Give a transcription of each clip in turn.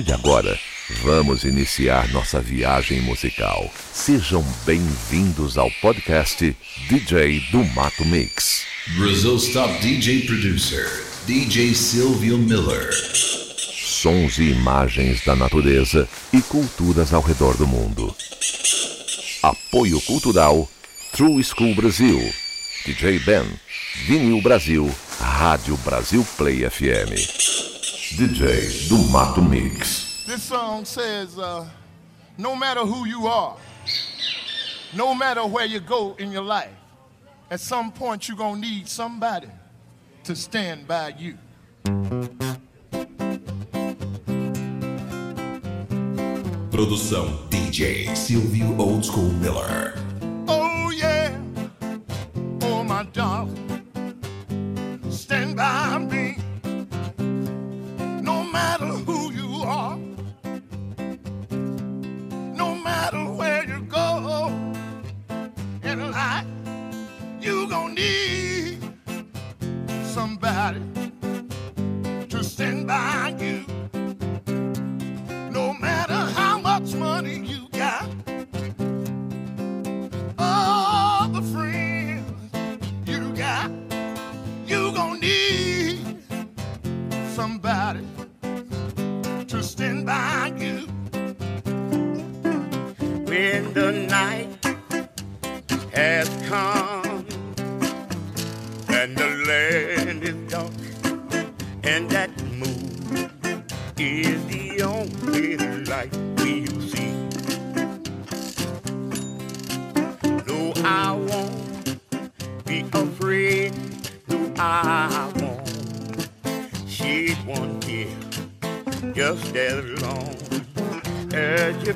partir de agora, vamos iniciar nossa viagem musical. Sejam bem-vindos ao podcast DJ do Mato Mix. Brazil's top DJ producer, DJ Silvio Miller. Sons e imagens da natureza e culturas ao redor do mundo. Apoio Cultural True School Brasil. DJ Ben, Vinil Brasil, Rádio Brasil Play FM. DJ do Mato Mix. This song says, uh, no matter who you are, no matter where you go in your life, at some point you're going to need somebody to stand by you. Produção DJ Sylvio Old School Muller. Somebody to stand by you. when the night has come and the land just as long as your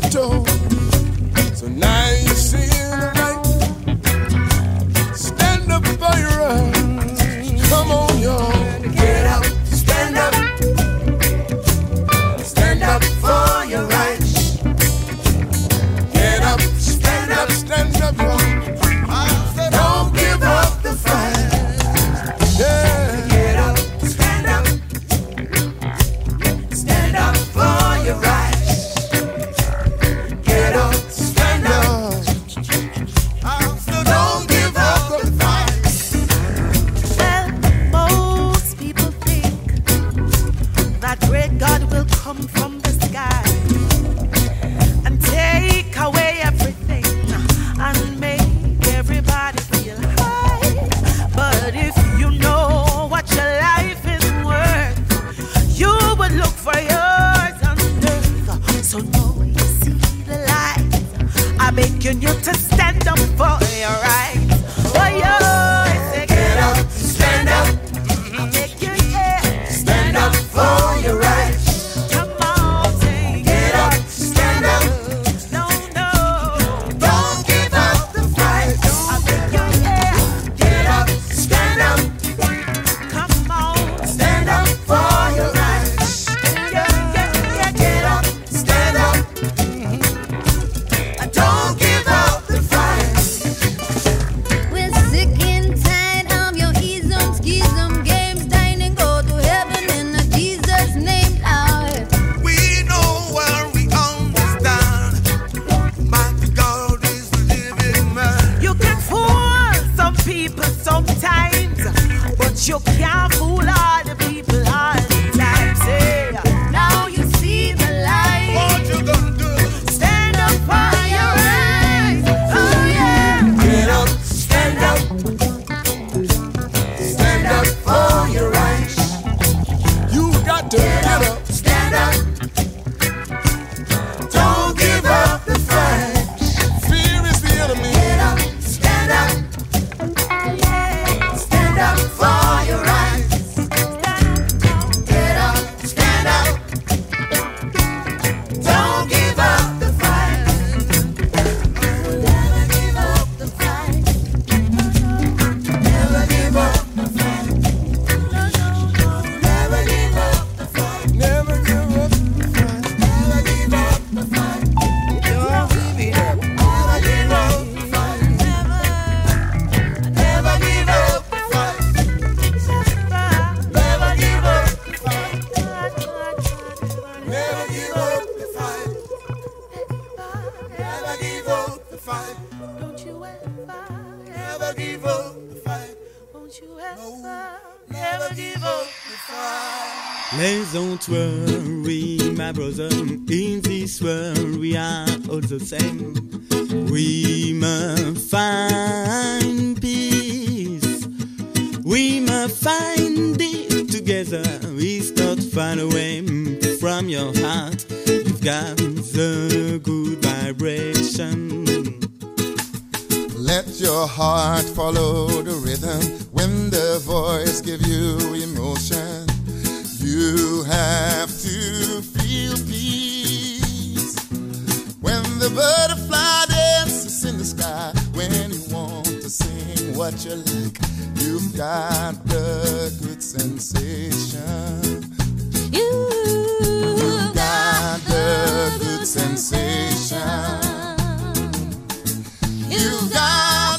and. So now you see. give you emotion. You have to feel peace. When the butterfly dances in the sky, when you want to sing what you like, you've got the good sensation. You've got the good sensation. You've got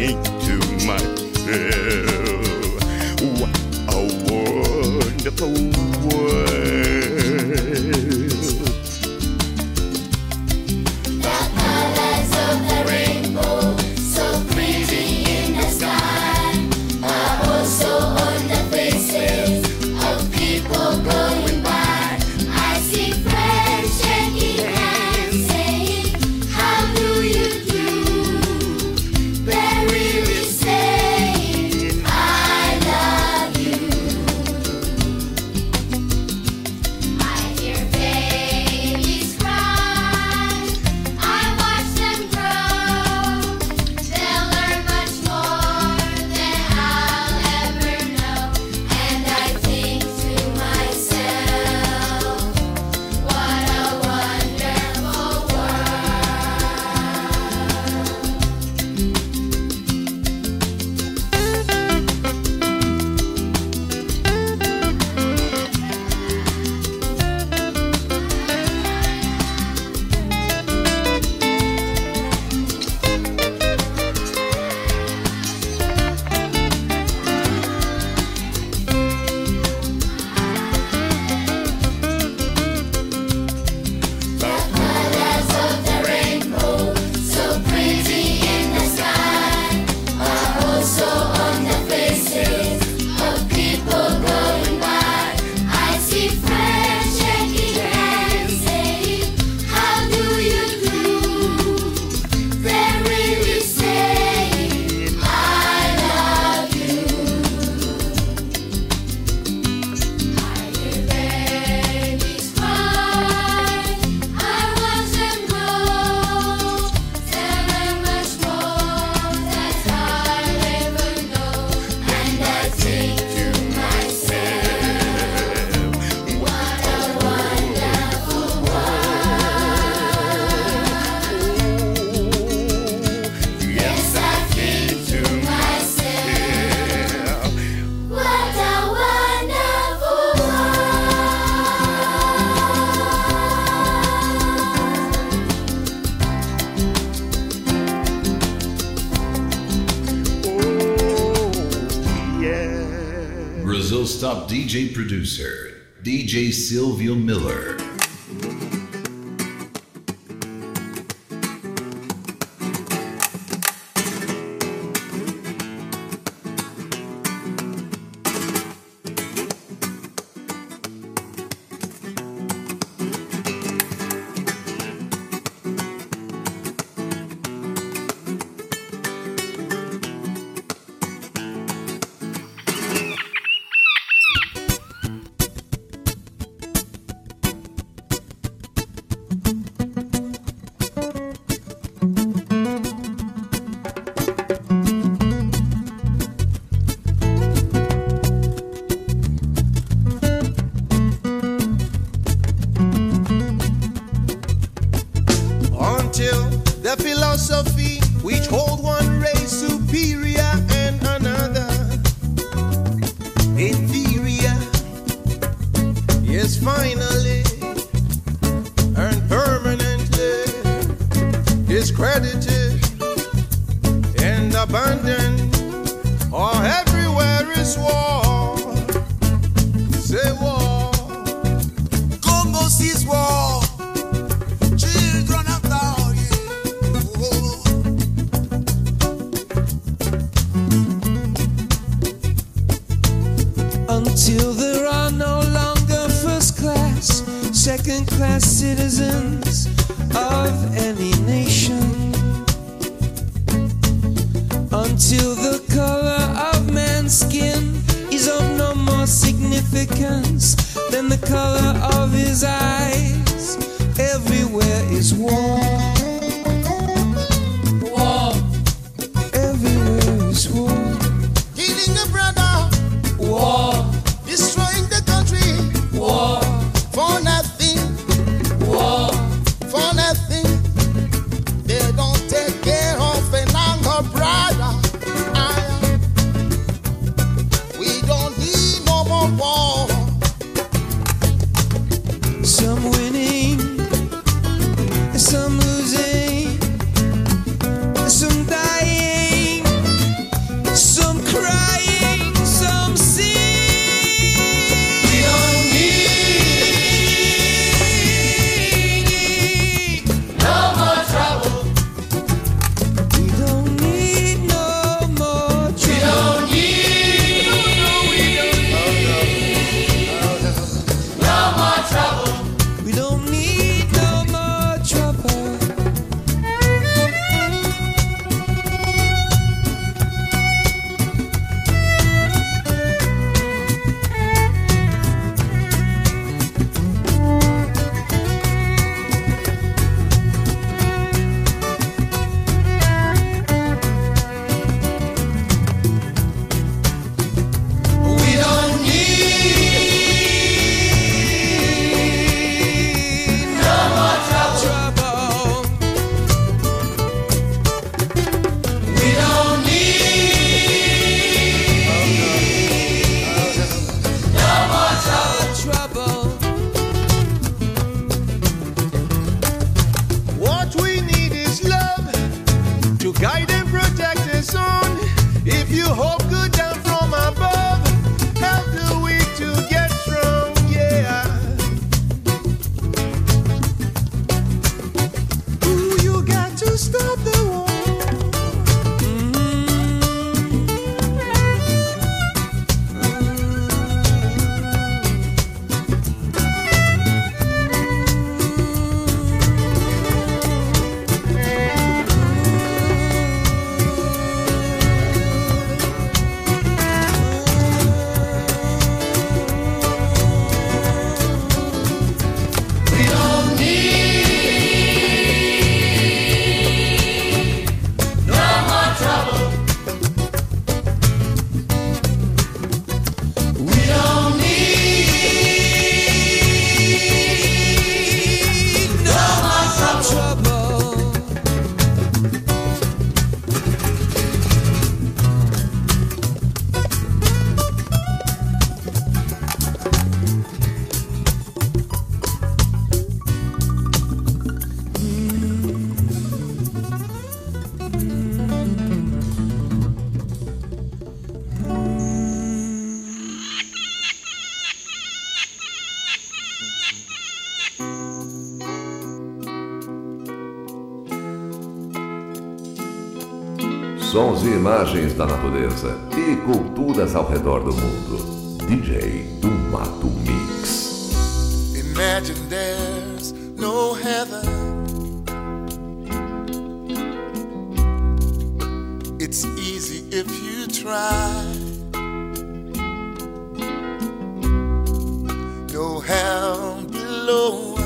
I think to imagens da natureza e culturas ao redor do mundo. DJ do Mato Mix. Imagine there's no heaven. It's easy if you try. No hell below.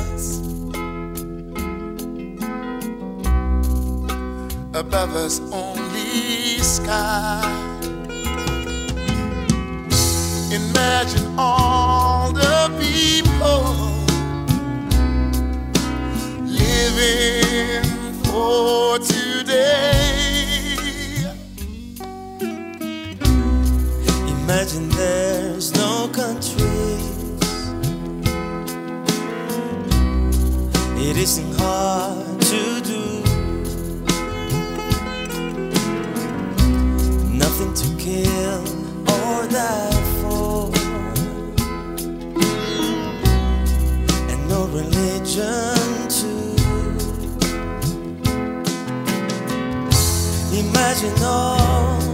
Above us only. sky. Imagine all the people living for today. Imagine there's no countries. It isn't hard to do. or and no religion too. Imagine all.